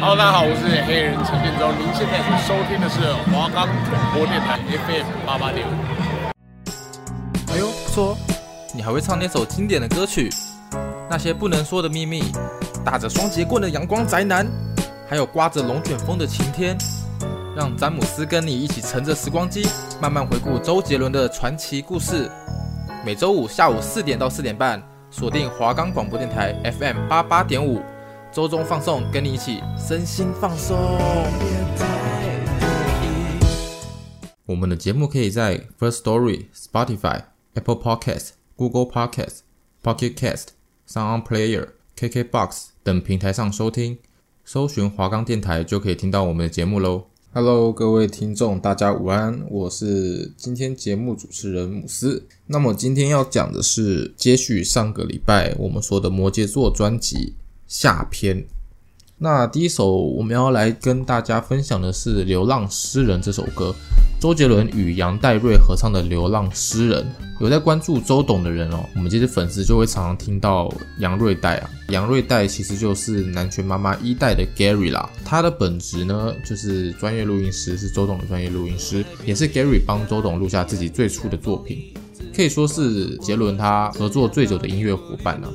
好大家好，我是黑人陈建州。您现在收听的是华冈广播电台 FM 八八点五。哎呦，不错，你还会唱那首经典的歌曲？那些不能说的秘密，打着双节棍的阳光宅男，还有刮着龙卷风的晴天。让詹姆斯跟你一起乘着时光机，慢慢回顾周杰伦的传奇故事。每周五下午四点到四点半，锁定华冈广播电台 FM 八八点五，周中放送，跟你一起身心放松。我们的节目可以在 First Story、Spotify、Apple Podcast、Google Podcast、Pocket Cast、Sound Player、KKBox 等平台上收听，搜寻华冈电台就可以听到我们的节目喽。Hello，各位听众，大家午安，我是今天节目主持人姆斯。那么今天要讲的是接续上个礼拜我们说的摩羯座专辑下篇。那第一首我们要来跟大家分享的是《流浪诗人》这首歌。周杰伦与杨代瑞合唱的《流浪诗人》，有在关注周董的人哦，我们这些粉丝就会常常听到杨瑞代啊。杨瑞代其实就是南拳妈妈一代的 Gary 啦，他的本职呢就是专业录音师，是周董的专业录音师，也是 Gary 帮周董录下自己最初的作品，可以说是杰伦他合作最久的音乐伙伴了。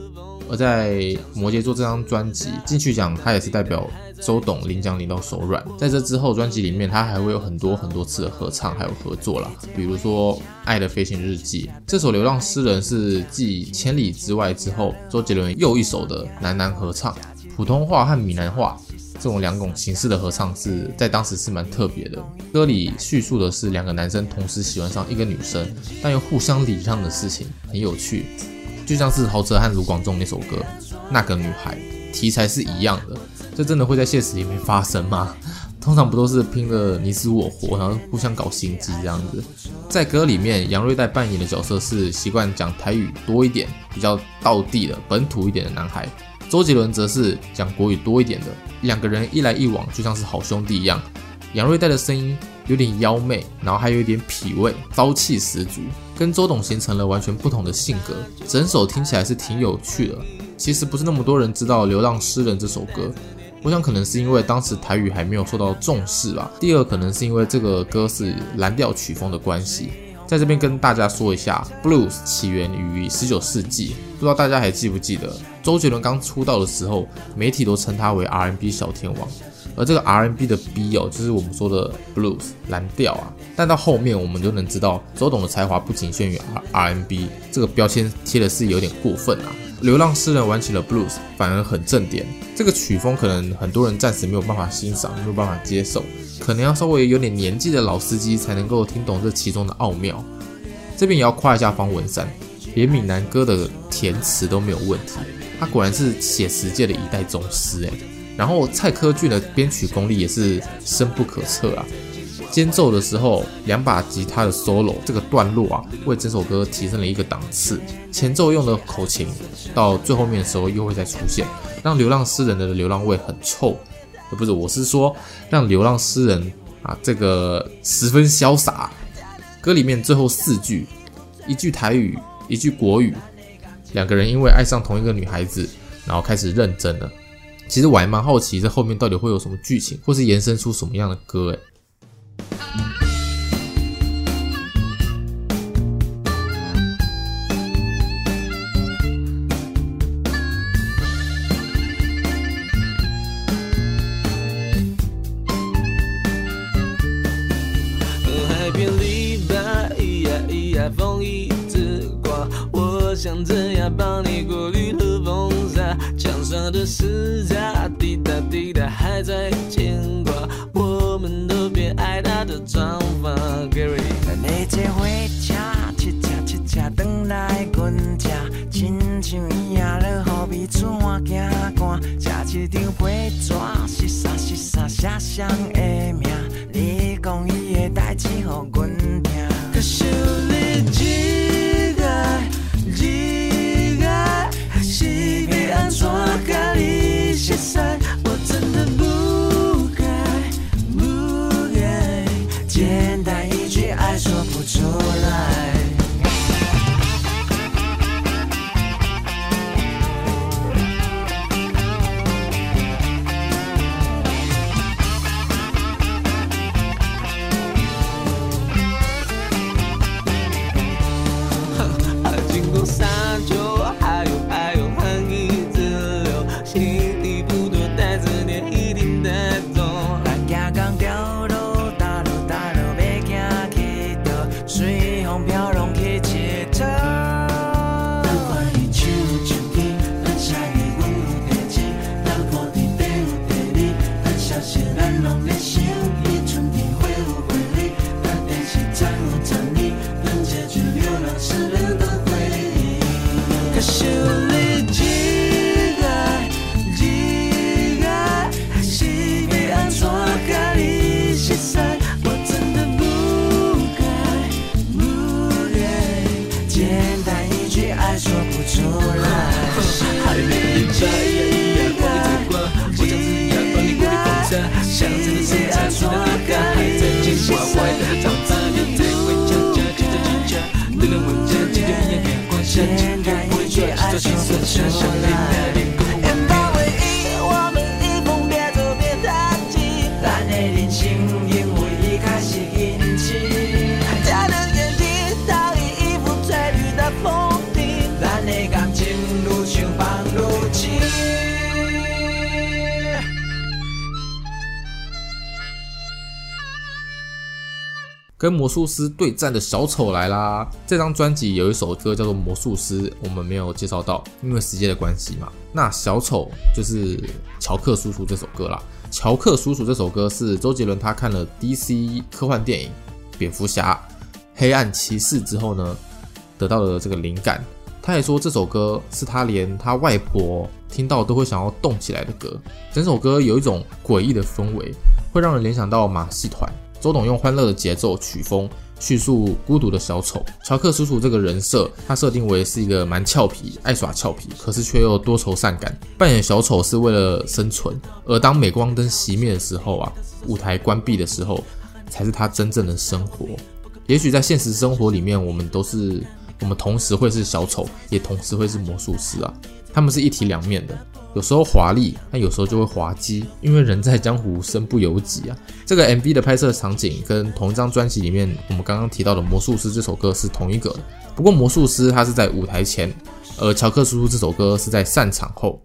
而在摩羯座这张专辑金曲奖，他也是代表周董领奖领到手软。在这之后，专辑里面他还会有很多很多次的合唱，还有合作啦，比如说《爱的飞行日记》这首《流浪诗人》是继《千里之外》之后，周杰伦又一首的男男合唱，普通话和闽南话这种两种形式的合唱是在当时是蛮特别的。歌里叙述的是两个男生同时喜欢上一个女生，但又互相礼让的事情，很有趣。就像是陶喆和卢广仲那首歌《那个女孩》，题材是一样的，这真的会在现实里面发生吗？通常不都是拼了你死我活，然后互相搞心机这样子？在歌里面，杨瑞代扮演的角色是习惯讲台语多一点、比较道地的本土一点的男孩，周杰伦则是讲国语多一点的。两个人一来一往，就像是好兄弟一样。杨瑞代的声音有点妖媚，然后还有一点痞味，朝气十足，跟周董形成了完全不同的性格。整首听起来是挺有趣的。其实不是那么多人知道《流浪诗人》这首歌，我想可能是因为当时台语还没有受到重视吧。第二，可能是因为这个歌是蓝调曲风的关系。在这边跟大家说一下，Blues 起源于十九世纪，不知道大家还记不记得，周杰伦刚出道的时候，媒体都称他为 R&B 小天王。而这个 R&B 的 B 哦，就是我们说的 Blues 蓝调啊。但到后面我们就能知道，周董的才华不仅限于 R&B，这个标签贴的是有点过分啊。流浪诗人玩起了 Blues，反而很正点。这个曲风可能很多人暂时没有办法欣赏，没有办法接受，可能要稍微有点年纪的老司机才能够听懂这其中的奥妙。这边也要夸一下方文山，连闽南歌的填词都没有问题，他果然是写词界的一代宗师哎。然后蔡科俊的编曲功力也是深不可测啊！间奏的时候，两把吉他的 solo 这个段落啊，为整首歌提升了一个档次。前奏用的口琴，到最后面的时候又会再出现，让流浪诗人的流浪味很臭。不是，我是说让流浪诗人啊这个十分潇洒。歌里面最后四句，一句台语，一句国语，两个人因为爱上同一个女孩子，然后开始认真了。其实我还蛮好奇，这后面到底会有什么剧情，或是延伸出什么样的歌？哎。Ah! 一张被纸，是啥是啥写上的名，你讲伊的代志，予我。着，想真的是在说的歌，还在紧紧歪歪的长发，也在回家家紧着紧家，等人问家，记得一样眼光下，今天不会说是做心酸，想想你跟魔术师对战的小丑来啦！这张专辑有一首歌叫做《魔术师》，我们没有介绍到，因为时间的关系嘛。那小丑就是乔克叔叔这首歌啦。乔克叔叔这首歌是周杰伦他看了 DC 科幻电影《蝙蝠侠：黑暗骑士》之后呢，得到了这个灵感。他也说这首歌是他连他外婆听到都会想要动起来的歌。整首歌有一种诡异的氛围，会让人联想到马戏团。周董用欢乐的节奏曲风叙述孤独的小丑乔克叔叔这个人设，他设定为是一个蛮俏皮、爱耍俏皮，可是却又多愁善感。扮演小丑是为了生存，而当镁光灯熄灭的时候啊，舞台关闭的时候，才是他真正的生活。也许在现实生活里面，我们都是，我们同时会是小丑，也同时会是魔术师啊，他们是一体两面的。有时候华丽，那有时候就会滑稽，因为人在江湖，身不由己啊。这个 MV 的拍摄场景跟同一张专辑里面我们刚刚提到的《魔术师》这首歌是同一个，不过《魔术师》他是在舞台前，而乔克叔叔这首歌是在散场后。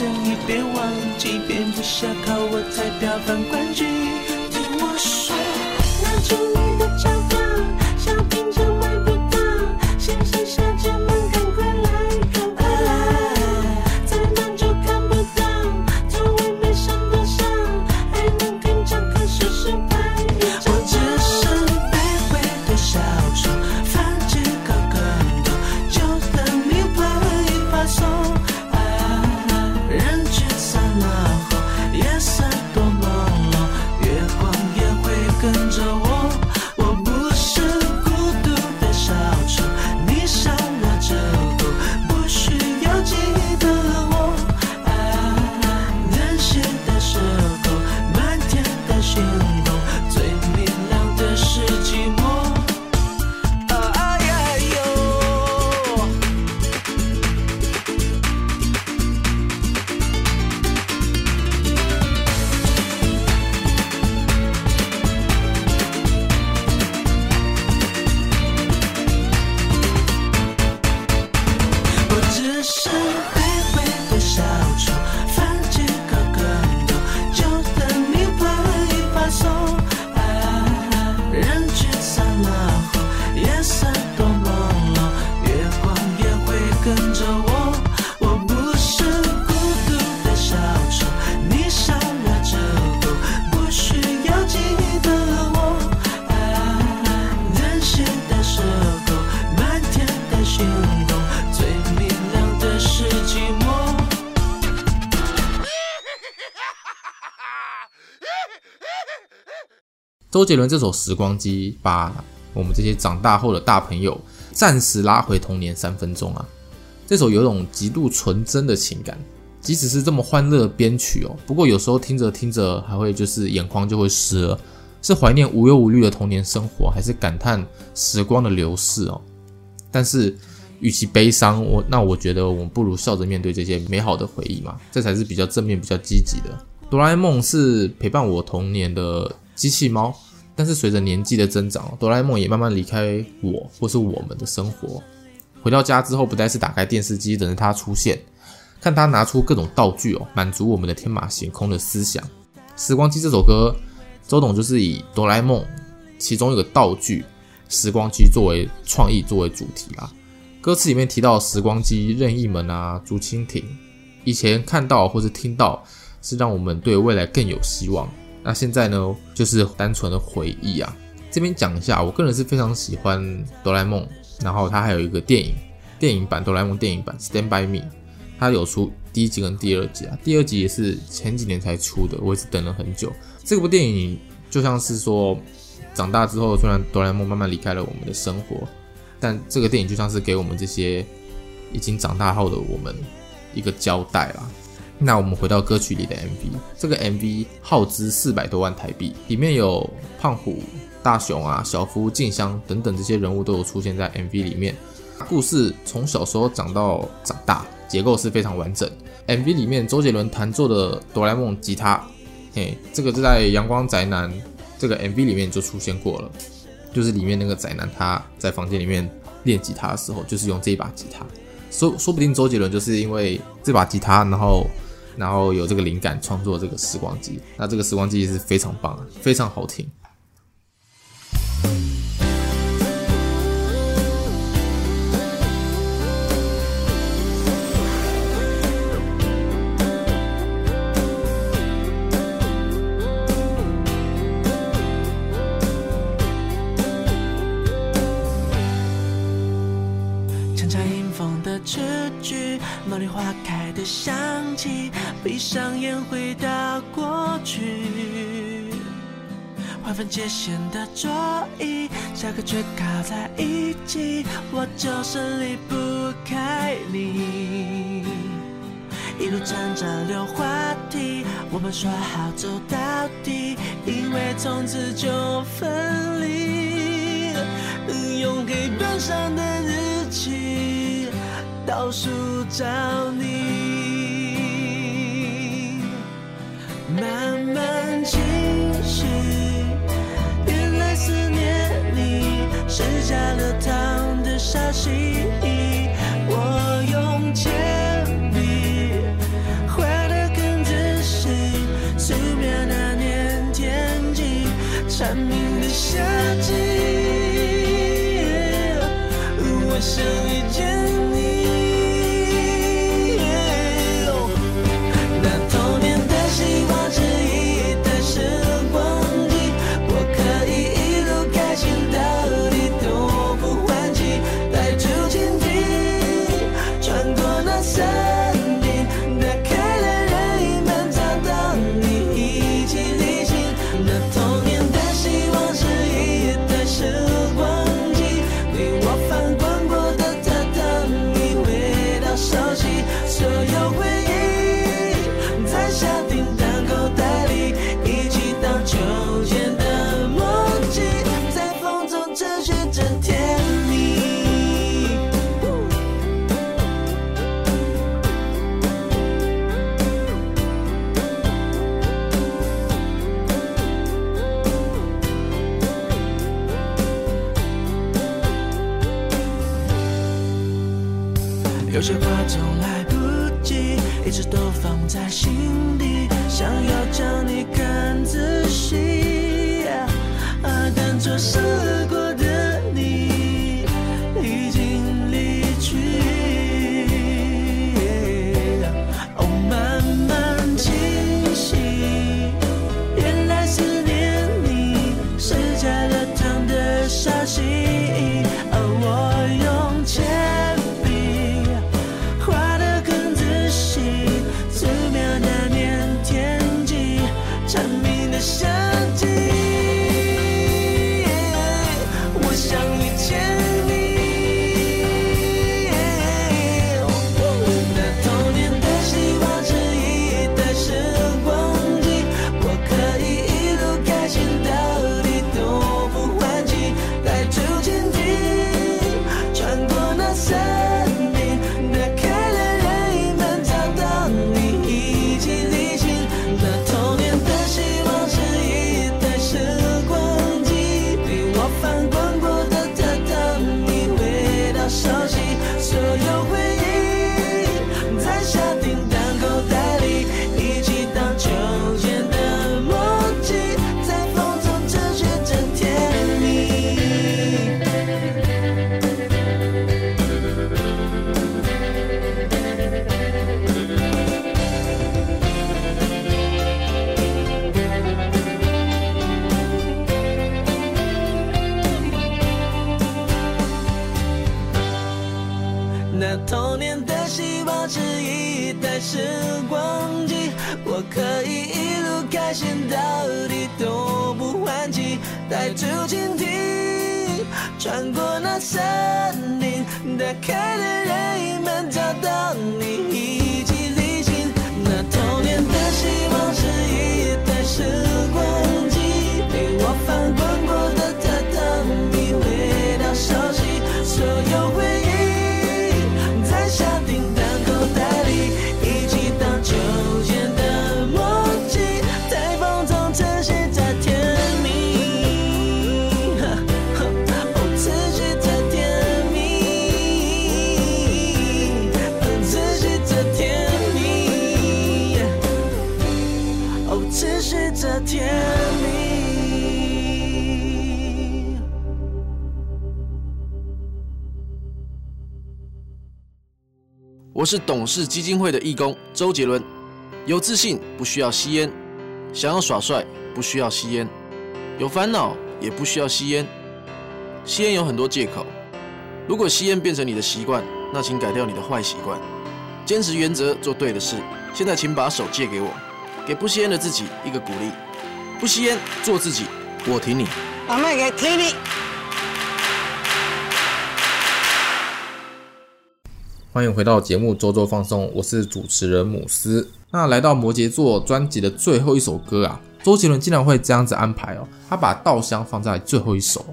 我的周杰伦这首《时光机》把我们这些长大后的大朋友暂时拉回童年三分钟啊！这首有种极度纯真的情感，即使是这么欢乐的编曲哦，不过有时候听着听着还会就是眼眶就会湿了，是怀念无忧无虑的童年生活，还是感叹时光的流逝哦？但是与其悲伤，我那我觉得我们不如笑着面对这些美好的回忆嘛，这才是比较正面、比较积极的。哆啦 A 梦是陪伴我童年的机器猫，但是随着年纪的增长，哆啦 A 梦也慢慢离开我或是我们的生活。回到家之后，不再是打开电视机等着它出现，看它拿出各种道具哦，满足我们的天马行空的思想。时光机这首歌，周董就是以哆啦 A 梦其中一个道具时光机作为创意作为主题啦。歌词里面提到时光机、任意门啊、竹蜻蜓，以前看到或是听到，是让我们对未来更有希望。那现在呢，就是单纯的回忆啊。这边讲一下，我个人是非常喜欢哆啦 A 梦，然后它还有一个电影，电影版哆啦 A 梦电影版《Stand by Me》，它有出第一集跟第二集啊。第二集也是前几年才出的，我也是等了很久。这部电影就像是说，长大之后，虽然哆啦 A 梦慢慢离开了我们的生活，但这个电影就像是给我们这些已经长大后的我们一个交代啦。那我们回到歌曲里的 MV，这个 MV 耗资四百多万台币，里面有胖虎、大雄啊、小夫、静香等等这些人物都有出现在 MV 里面。故事从小时候讲到长大，结构是非常完整。MV 里面周杰伦弹奏的哆啦 A 梦吉他，嘿，这个就在《阳光宅男》这个 MV 里面就出现过了，就是里面那个宅男他在房间里面练吉他的时候，就是用这一把吉他。说说不定周杰伦就是因为这把吉他，然后。然后有这个灵感创作这个时光机，那这个时光机是非常棒，非常好听。强强迎风的词句，茉莉花开的香气，闭上眼回到过去。划分界线的桌椅，下课却靠在一起，我就是离不开你。一路站着溜滑梯，我们说好走到底，因为从此就分离。用黑板上的日期倒数找你，清晰。原来思念你是加了糖的消息。有些话总来不及，一直都放在心底，想要将你看仔细，啊，当做是过带出蜻蜓，穿过那森林，打开了任意门，找到你。我是董事基金会的义工周杰伦。有自信不需要吸烟，想要耍帅不需要吸烟，有烦恼也不需要吸烟。吸烟有很多借口，如果吸烟变成你的习惯，那请改掉你的坏习惯，坚持原则，做对的事。现在请把手借给我，给不吸烟的自己一个鼓励。不吸烟，做自己，我挺你。我们也挺你。欢迎回到节目周周放松，我是主持人姆斯。那来到摩羯座专辑的最后一首歌啊，周杰伦竟然会这样子安排哦，他把稻香放在最后一首。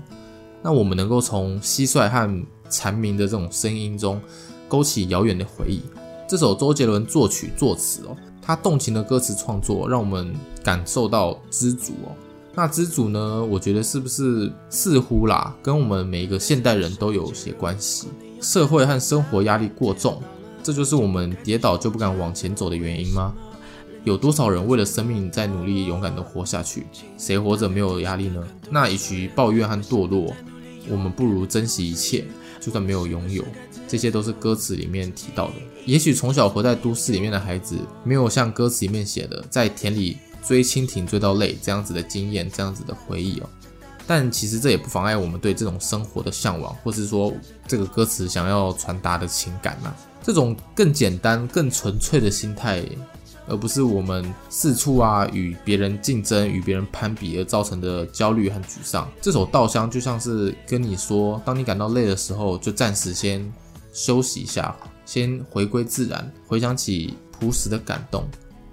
那我们能够从蟋蟀和蝉鸣的这种声音中，勾起遥远的回忆。这首周杰伦作曲作词哦，他动情的歌词创作，让我们感受到知足哦。那知足呢，我觉得是不是似乎啦，跟我们每一个现代人都有些关系。社会和生活压力过重，这就是我们跌倒就不敢往前走的原因吗？有多少人为了生命在努力勇敢地活下去？谁活着没有压力呢？那与其抱怨和堕落，我们不如珍惜一切，就算没有拥有。这些都是歌词里面提到的。也许从小活在都市里面的孩子，没有像歌词里面写的，在田里追蜻蜓追到累这样子的经验，这样子的回忆哦。但其实这也不妨碍我们对这种生活的向往，或是说这个歌词想要传达的情感呐、这种更简单、更纯粹的心态，而不是我们四处啊与别人竞争、与别人攀比而造成的焦虑和沮丧。这首《稻香》就像是跟你说，当你感到累的时候，就暂时先休息一下，先回归自然，回想起朴实的感动。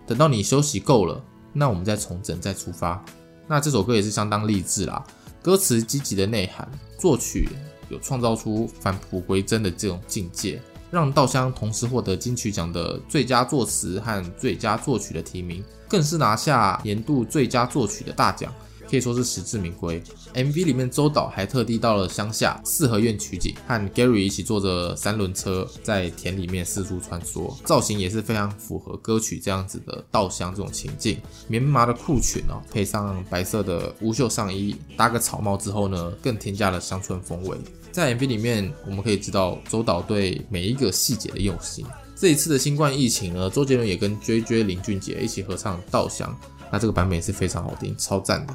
等到你休息够了，那我们再重整，再出发。那这首歌也是相当励志啦。歌词积极的内涵，作曲有创造出返璞归真的这种境界，让稻香同时获得金曲奖的最佳作词和最佳作曲的提名，更是拿下年度最佳作曲的大奖，可以说是实至名归。MV 里面周导还特地到了乡下四合院取景，和 Gary 一起坐着三轮车在田里面四处穿梭，造型也是非常符合歌曲这样子的稻香这种情境。棉麻的裤裙哦，配上白色的无袖上衣，搭个草帽之后呢，更添加了乡村风味。在 MV 里面，我们可以知道周导对每一个细节的用心。这一次的新冠疫情呢，周杰伦也跟 JJ 林俊杰一起合唱《稻香》，那这个版本也是非常好听，超赞的。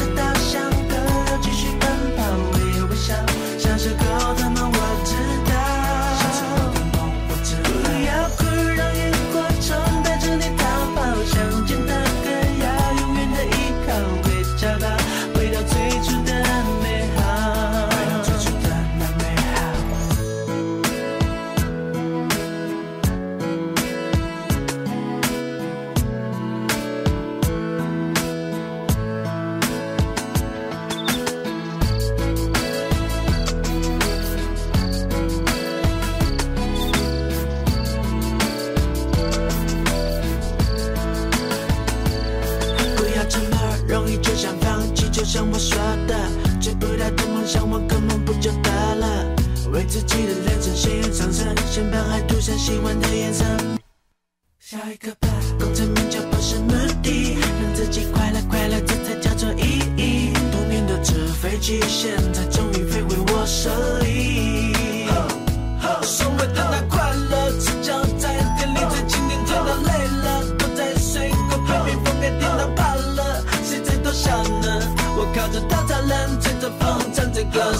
着稻草人，吹着风，唱着歌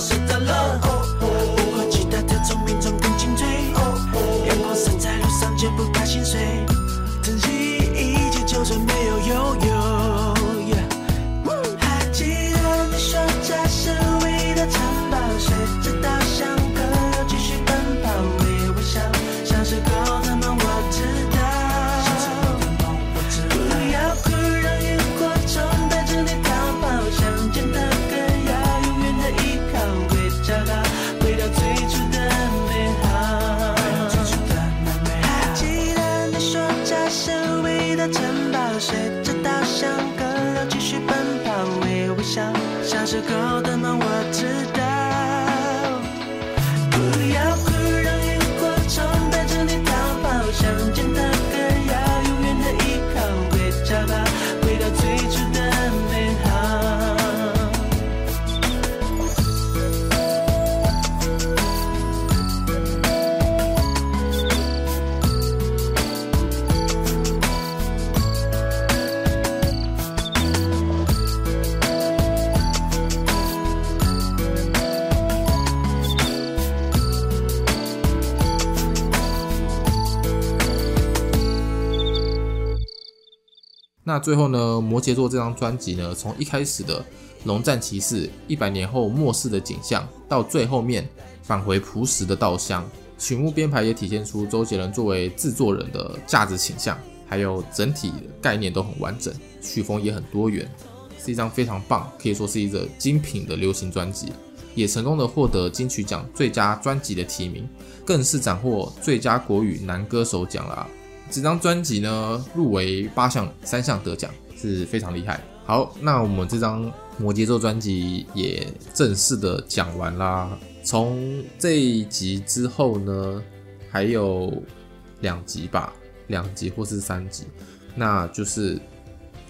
那最后呢，摩羯座这张专辑呢，从一开始的龙战骑士一百年后末世的景象，到最后面返回朴实的稻香，曲目编排也体现出周杰伦作为制作人的价值倾向，还有整体概念都很完整，曲风也很多元，是一张非常棒，可以说是一个精品的流行专辑，也成功的获得金曲奖最佳专辑的提名，更是斩获最佳国语男歌手奖啦。这张专辑呢，入围八项，三项得奖，是非常厉害。好，那我们这张摩羯座专辑也正式的讲完啦。从这一集之后呢，还有两集吧，两集或是三集，那就是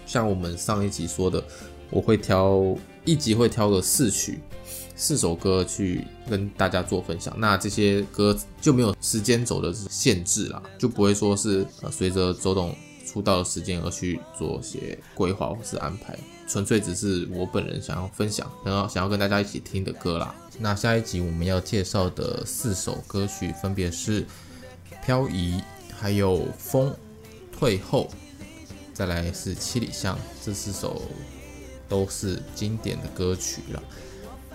像我们上一集说的，我会挑一集会挑个四曲，四首歌去跟大家做分享。那这些歌就没有时间轴的限制啦，就不会说是呃随着周董出道的时间而去做些规划或是安排，纯粹只是我本人想要分享，然后想要跟大家一起听的歌啦。那下一集我们要介绍的四首歌曲分别是《漂移》、还有《风》、《退后》，再来是《七里香》，这四首都是经典的歌曲了。《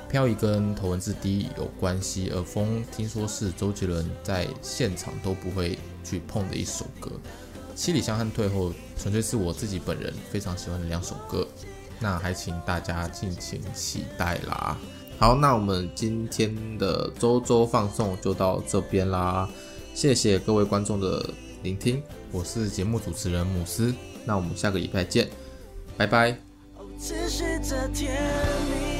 飘移》跟头文字 D 有关系，而《风》听说是周杰伦在现场都不会去碰的一首歌。《七里香》和《退后》纯粹是我自己本人非常喜欢的两首歌，那还请大家敬请期待啦。好，那我们今天的周周放送就到这边啦，谢谢各位观众的聆听，我是节目主持人姆斯，那我们下个礼拜见，拜拜。持续着甜蜜